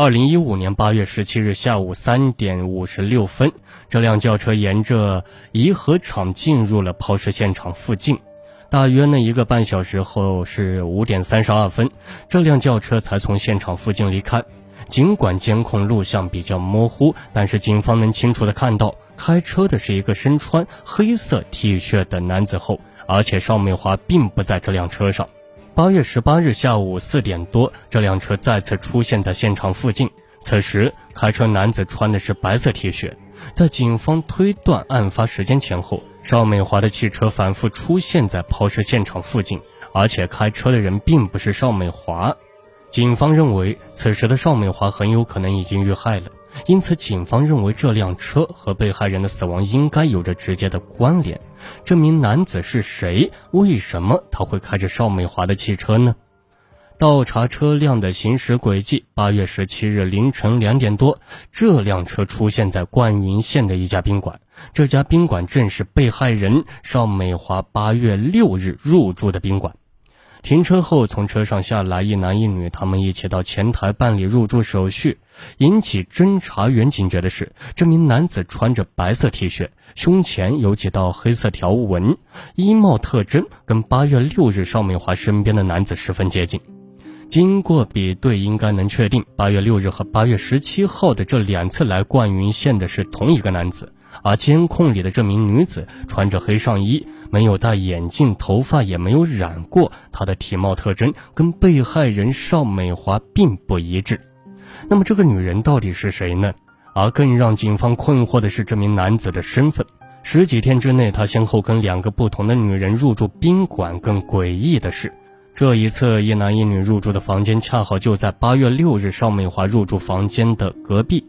二零一五年八月十七日下午三点五十六分，这辆轿车沿着颐和厂进入了抛尸现场附近。大约呢一个半小时后是五点三十二分，这辆轿车才从现场附近离开。尽管监控录像比较模糊，但是警方能清楚的看到，开车的是一个身穿黑色 T 恤的男子后，而且邵美华并不在这辆车上。八月十八日下午四点多，这辆车再次出现在现场附近。此时，开车男子穿的是白色 T 恤。在警方推断案发时间前后，邵美华的汽车反复出现在抛尸现场附近，而且开车的人并不是邵美华。警方认为，此时的邵美华很有可能已经遇害了。因此，警方认为这辆车和被害人的死亡应该有着直接的关联。这名男子是谁？为什么他会开着邵美华的汽车呢？倒查车辆的行驶轨迹。八月十七日凌晨两点多，这辆车出现在灌云县的一家宾馆。这家宾馆正是被害人邵美华八月六日入住的宾馆。停车后，从车上下来一男一女，他们一起到前台办理入住手续。引起侦查员警觉的是，这名男子穿着白色 T 恤，胸前有几道黑色条纹，衣帽特征跟八月六日邵美华身边的男子十分接近。经过比对，应该能确定八月六日和八月十七号的这两次来灌云县的是同一个男子。而监控里的这名女子穿着黑上衣。没有戴眼镜，头发也没有染过，她的体貌特征跟被害人邵美华并不一致。那么这个女人到底是谁呢？而更让警方困惑的是这名男子的身份。十几天之内，他先后跟两个不同的女人入住宾馆。更诡异的是，这一次一男一女入住的房间恰好就在八月六日邵美华入住房间的隔壁。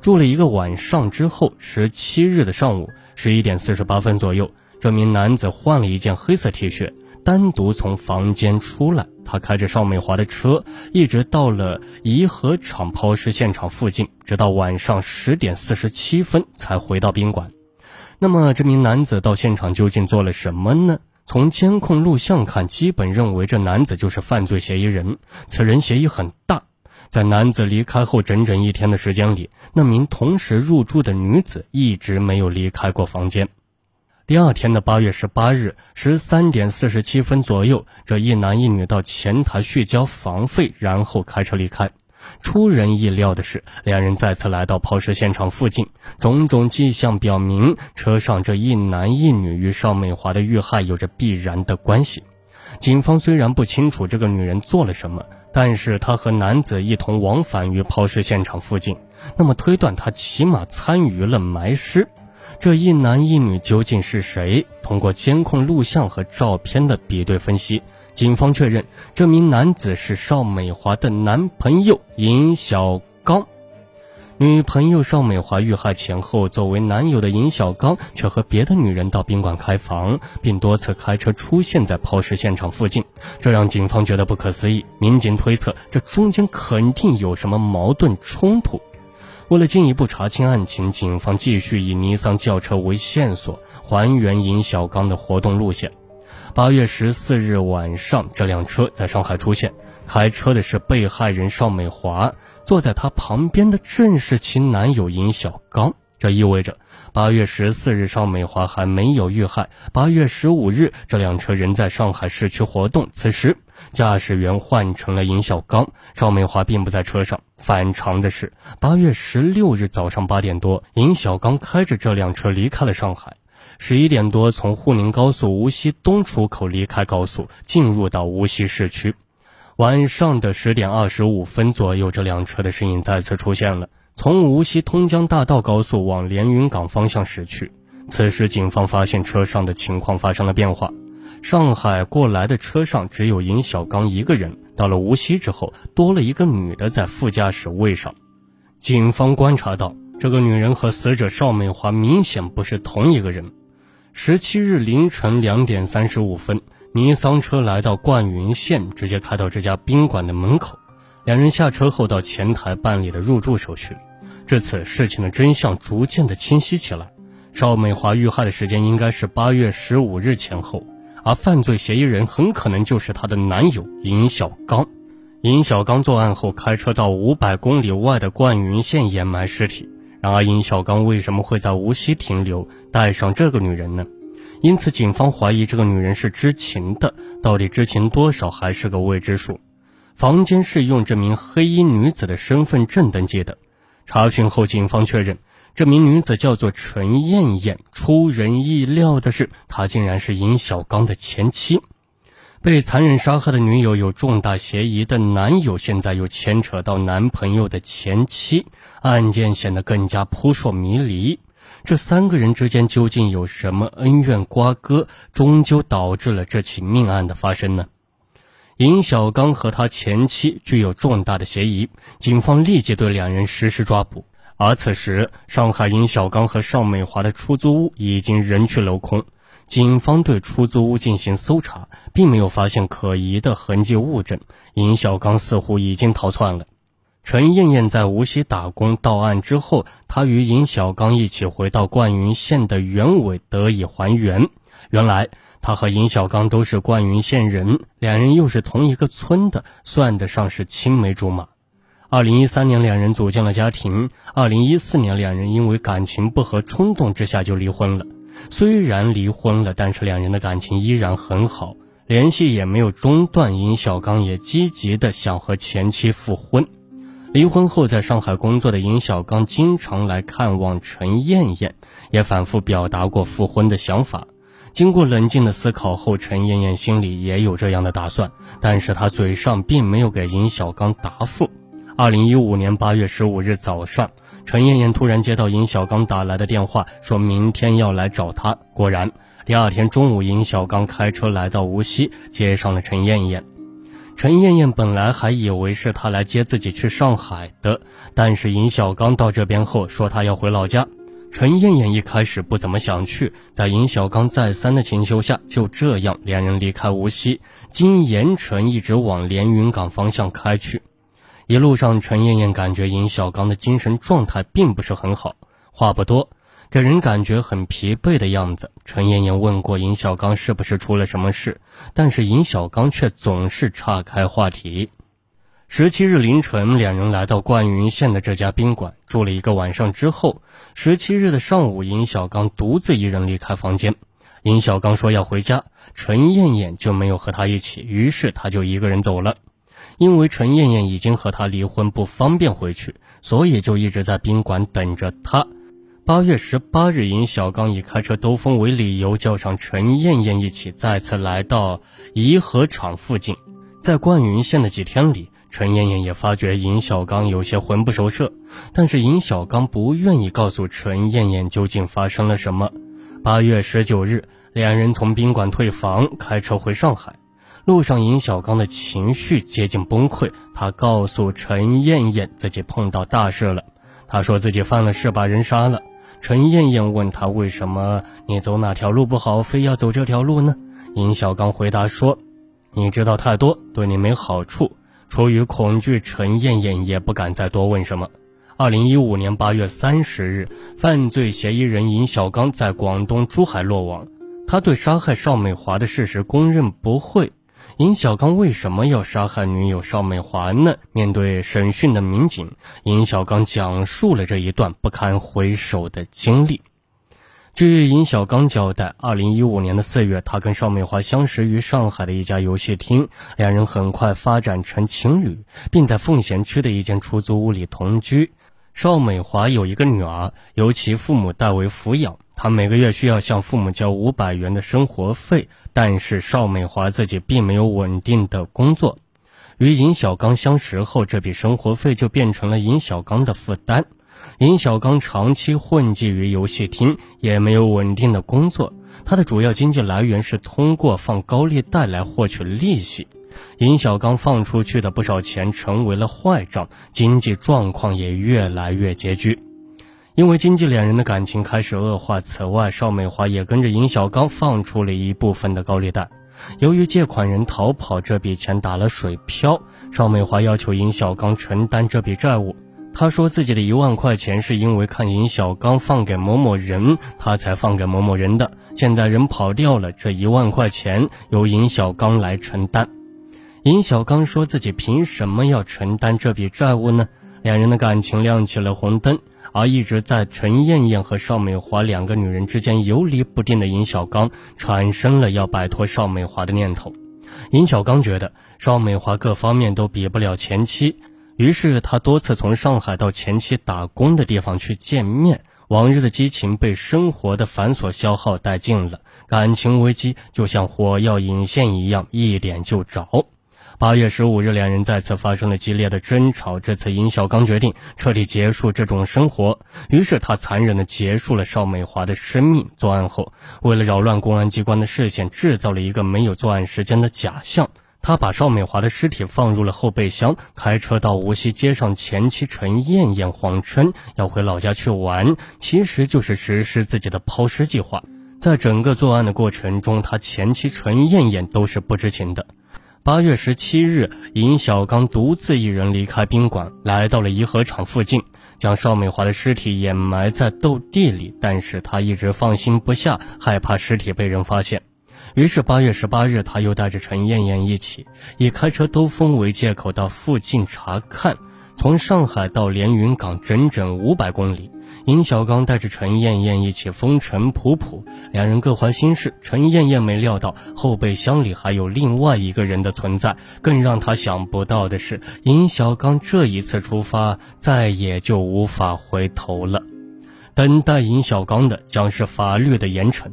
住了一个晚上之后，十七日的上午十一点四十八分左右。这名男子换了一件黑色 T 恤，单独从房间出来。他开着邵美华的车，一直到了颐和厂抛尸现场附近，直到晚上十点四十七分才回到宾馆。那么，这名男子到现场究竟做了什么呢？从监控录像看，基本认为这男子就是犯罪嫌疑人。此人嫌疑很大。在男子离开后整整一天的时间里，那名同时入住的女子一直没有离开过房间。第二天的八月十八日十三点四十七分左右，这一男一女到前台续交房费，然后开车离开。出人意料的是，两人再次来到抛尸现场附近，种种迹象表明，车上这一男一女与邵美华的遇害有着必然的关系。警方虽然不清楚这个女人做了什么，但是她和男子一同往返于抛尸现场附近，那么推断她起码参与了埋尸。这一男一女究竟是谁？通过监控录像和照片的比对分析，警方确认这名男子是邵美华的男朋友尹小刚。女朋友邵美华遇害前后，作为男友的尹小刚却和别的女人到宾馆开房，并多次开车出现在抛尸现场附近，这让警方觉得不可思议。民警推测，这中间肯定有什么矛盾冲突。为了进一步查清案情，警方继续以尼桑轿车为线索，还原尹小刚的活动路线。八月十四日晚上，这辆车在上海出现，开车的是被害人邵美华，坐在她旁边的正是其男友尹小刚。这意味着，八月十四日邵美华还没有遇害。八月十五日，这辆车仍在上海市区活动。此时，驾驶员换成了尹小刚，邵美华并不在车上。反常的是，八月十六日早上八点多，尹小刚开着这辆车离开了上海。十一点多，从沪宁高速无锡东出口离开高速，进入到无锡市区。晚上的十点二十五分左右，这辆车的身影再次出现了。从无锡通江大道高速往连云港方向驶去。此时，警方发现车上的情况发生了变化。上海过来的车上只有尹小刚一个人。到了无锡之后，多了一个女的在副驾驶位上。警方观察到，这个女人和死者邵美华明显不是同一个人。十七日凌晨两点三十五分，尼桑车来到灌云县，直接开到这家宾馆的门口。两人下车后到前台办理了入住手续。至此，事情的真相逐渐的清晰起来。邵美华遇害的时间应该是八月十五日前后，而犯罪嫌疑人很可能就是她的男友尹小刚。尹小刚作案后开车到五百公里外的灌云县掩埋尸体。然而，尹小刚为什么会在无锡停留，带上这个女人呢？因此，警方怀疑这个女人是知情的，到底知情多少还是个未知数。房间是用这名黑衣女子的身份证登记的。查询后，警方确认这名女子叫做陈艳艳。出人意料的是，她竟然是尹小刚的前妻。被残忍杀害的女友有重大嫌疑的男友，现在又牵扯到男朋友的前妻，案件显得更加扑朔迷离。这三个人之间究竟有什么恩怨瓜葛，终究导致了这起命案的发生呢？尹小刚和他前妻具有重大的嫌疑，警方立即对两人实施抓捕。而此时，上海尹小刚和邵美华的出租屋已经人去楼空。警方对出租屋进行搜查，并没有发现可疑的痕迹物证。尹小刚似乎已经逃窜了。陈艳艳在无锡打工到案之后，她与尹小刚一起回到灌云县的原委得以还原。原来，他和尹小刚都是灌云县人，两人又是同一个村的，算得上是青梅竹马。二零一三年，两人组建了家庭。二零一四年，两人因为感情不和，冲动之下就离婚了。虽然离婚了，但是两人的感情依然很好，联系也没有中断。尹小刚也积极的想和前妻复婚。离婚后在上海工作的尹小刚经常来看望陈艳艳，也反复表达过复婚的想法。经过冷静的思考后，陈艳艳心里也有这样的打算，但是她嘴上并没有给尹小刚答复。二零一五年八月十五日早上。陈艳艳突然接到尹小刚打来的电话，说明天要来找她。果然，第二天中午，尹小刚开车来到无锡，接上了陈艳艳。陈艳艳本来还以为是他来接自己去上海的，但是尹小刚到这边后说他要回老家。陈艳艳一开始不怎么想去，在尹小刚再三的请求下，就这样两人离开无锡，经盐城一直往连云港方向开去。一路上，陈艳艳感觉尹小刚的精神状态并不是很好，话不多，给人感觉很疲惫的样子。陈艳艳问过尹小刚是不是出了什么事，但是尹小刚却总是岔开话题。十七日凌晨，两人来到灌云县的这家宾馆住了一个晚上之后，十七日的上午，尹小刚独自一人离开房间。尹小刚说要回家，陈艳艳就没有和他一起，于是他就一个人走了。因为陈艳艳已经和他离婚，不方便回去，所以就一直在宾馆等着他。八月十八日，尹小刚以开车兜风为理由，叫上陈艳艳一起再次来到颐和厂附近。在灌云县的几天里，陈艳艳也发觉尹小刚有些魂不守舍，但是尹小刚不愿意告诉陈艳艳究竟发生了什么。八月十九日，两人从宾馆退房，开车回上海。路上，尹小刚的情绪接近崩溃。他告诉陈艳艳自己碰到大事了。他说自己犯了事，把人杀了。陈艳艳问他为什么你走哪条路不好，非要走这条路呢？尹小刚回答说：“你知道太多，对你没好处。”出于恐惧，陈艳艳也不敢再多问什么。二零一五年八月三十日，犯罪嫌疑人尹小刚在广东珠海落网。他对杀害邵美华的事实供认不讳。尹小刚为什么要杀害女友邵美华呢？面对审讯的民警，尹小刚讲述了这一段不堪回首的经历。据尹小刚交代，二零一五年的四月，他跟邵美华相识于上海的一家游戏厅，两人很快发展成情侣，并在奉贤区的一间出租屋里同居。邵美华有一个女儿，由其父母代为抚养。她每个月需要向父母交五百元的生活费，但是邵美华自己并没有稳定的工作。与尹小刚相识后，这笔生活费就变成了尹小刚的负担。尹小刚长期混迹于游戏厅，也没有稳定的工作，他的主要经济来源是通过放高利贷来获取利息。尹小刚放出去的不少钱成为了坏账，经济状况也越来越拮据。因为经济，两人的感情开始恶化。此外，邵美华也跟着尹小刚放出了一部分的高利贷。由于借款人逃跑，这笔钱打了水漂。邵美华要求尹小刚承担这笔债务。他说自己的一万块钱是因为看尹小刚放给某某人，他才放给某某人的。现在人跑掉了，这一万块钱由尹小刚来承担。尹小刚说自己凭什么要承担这笔债务呢？两人的感情亮起了红灯，而一直在陈艳艳和邵美华两个女人之间游离不定的尹小刚，产生了要摆脱邵美华的念头。尹小刚觉得邵美华各方面都比不了前妻，于是他多次从上海到前妻打工的地方去见面。往日的激情被生活的繁琐消耗殆尽了，感情危机就像火药引线一样，一点就着。八月十五日，两人再次发生了激烈的争吵。这次，尹小刚决定彻底结束这种生活，于是他残忍地结束了邵美华的生命。作案后，为了扰乱公安机关的视线，制造了一个没有作案时间的假象。他把邵美华的尸体放入了后备箱，开车到无锡接上前妻陈艳艳，谎称要回老家去玩，其实就是实施自己的抛尸计划。在整个作案的过程中，他前妻陈艳艳都是不知情的。八月十七日，尹小刚独自一人离开宾馆，来到了颐和厂附近，将邵美华的尸体掩埋在斗地里，但是他一直放心不下，害怕尸体被人发现。于是八月十八日，他又带着陈艳艳一起，以开车兜风为借口到附近查看。从上海到连云港整整五百公里，尹小刚带着陈艳艳一起风尘仆仆，两人各怀心事。陈艳艳没料到后备箱里还有另外一个人的存在，更让她想不到的是，尹小刚这一次出发再也就无法回头了。等待尹小刚的将是法律的严惩。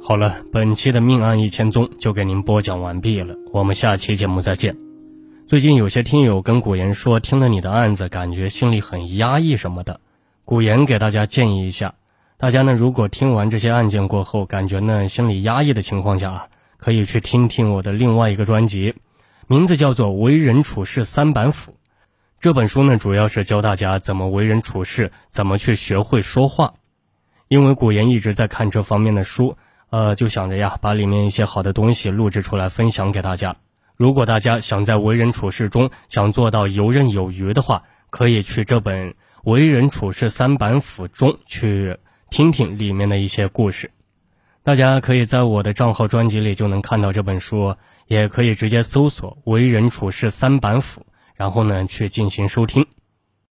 好了，本期的命案一千宗就给您播讲完毕了，我们下期节目再见。最近有些听友跟古言说，听了你的案子，感觉心里很压抑什么的。古言给大家建议一下，大家呢如果听完这些案件过后，感觉呢心里压抑的情况下啊，可以去听听我的另外一个专辑，名字叫做《为人处事三板斧》。这本书呢主要是教大家怎么为人处事，怎么去学会说话。因为古言一直在看这方面的书。呃，就想着呀，把里面一些好的东西录制出来分享给大家。如果大家想在为人处事中想做到游刃有余的话，可以去这本《为人处事三板斧》中去听听里面的一些故事。大家可以在我的账号专辑里就能看到这本书，也可以直接搜索“为人处事三板斧”，然后呢去进行收听。